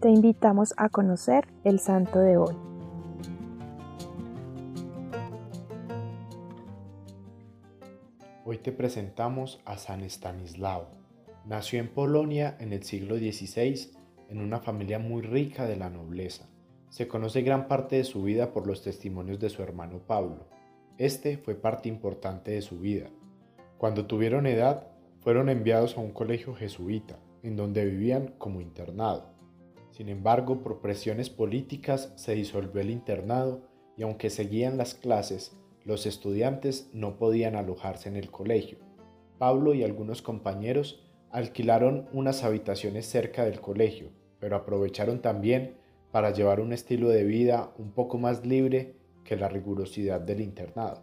te invitamos a conocer el santo de hoy. Hoy te presentamos a San Estanislao. Nació en Polonia en el siglo XVI en una familia muy rica de la nobleza. Se conoce gran parte de su vida por los testimonios de su hermano Pablo. Este fue parte importante de su vida. Cuando tuvieron edad, fueron enviados a un colegio jesuita, en donde vivían como internado. Sin embargo, por presiones políticas se disolvió el internado y aunque seguían las clases, los estudiantes no podían alojarse en el colegio. Pablo y algunos compañeros alquilaron unas habitaciones cerca del colegio, pero aprovecharon también para llevar un estilo de vida un poco más libre que la rigurosidad del internado.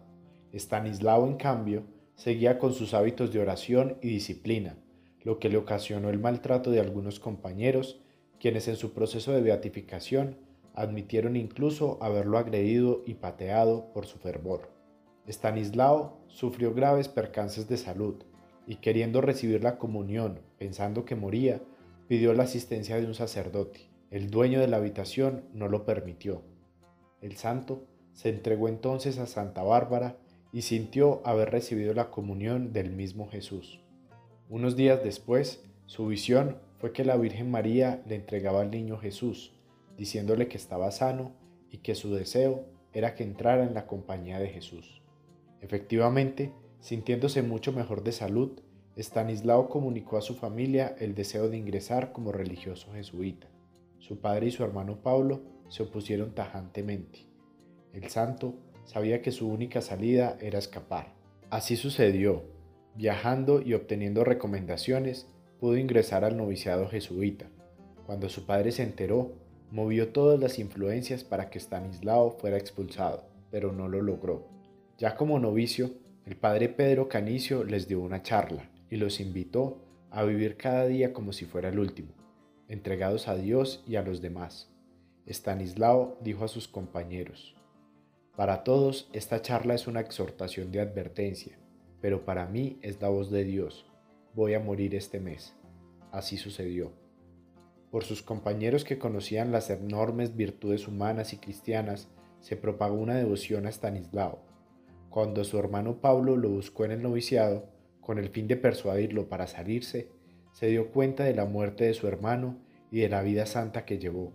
Stanislao, en cambio, seguía con sus hábitos de oración y disciplina, lo que le ocasionó el maltrato de algunos compañeros, quienes en su proceso de beatificación admitieron incluso haberlo agredido y pateado por su fervor. Stanislao sufrió graves percances de salud y queriendo recibir la comunión pensando que moría, pidió la asistencia de un sacerdote. El dueño de la habitación no lo permitió. El santo se entregó entonces a Santa Bárbara y sintió haber recibido la comunión del mismo Jesús. Unos días después, su visión fue que la Virgen María le entregaba al niño Jesús, diciéndole que estaba sano y que su deseo era que entrara en la compañía de Jesús. Efectivamente, sintiéndose mucho mejor de salud, Estanislao comunicó a su familia el deseo de ingresar como religioso jesuita. Su padre y su hermano Pablo se opusieron tajantemente. El santo sabía que su única salida era escapar. Así sucedió. Viajando y obteniendo recomendaciones, pudo ingresar al noviciado jesuita. Cuando su padre se enteró, movió todas las influencias para que Stanislao fuera expulsado, pero no lo logró. Ya como novicio, el padre Pedro Canicio les dio una charla y los invitó a vivir cada día como si fuera el último, entregados a Dios y a los demás. Stanislao dijo a sus compañeros, Para todos esta charla es una exhortación de advertencia, pero para mí es la voz de Dios. Voy a morir este mes. Así sucedió. Por sus compañeros que conocían las enormes virtudes humanas y cristianas, se propagó una devoción a Stanislao. Cuando su hermano Pablo lo buscó en el noviciado, con el fin de persuadirlo para salirse, se dio cuenta de la muerte de su hermano y de la vida santa que llevó.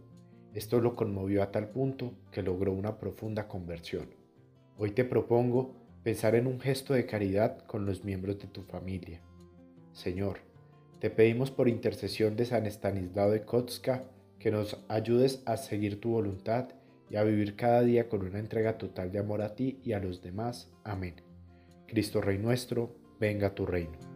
Esto lo conmovió a tal punto que logró una profunda conversión. Hoy te propongo pensar en un gesto de caridad con los miembros de tu familia. Señor, te pedimos por intercesión de San Estanislao de Kotska que nos ayudes a seguir tu voluntad y a vivir cada día con una entrega total de amor a ti y a los demás. Amén. Cristo Rey nuestro, venga tu reino.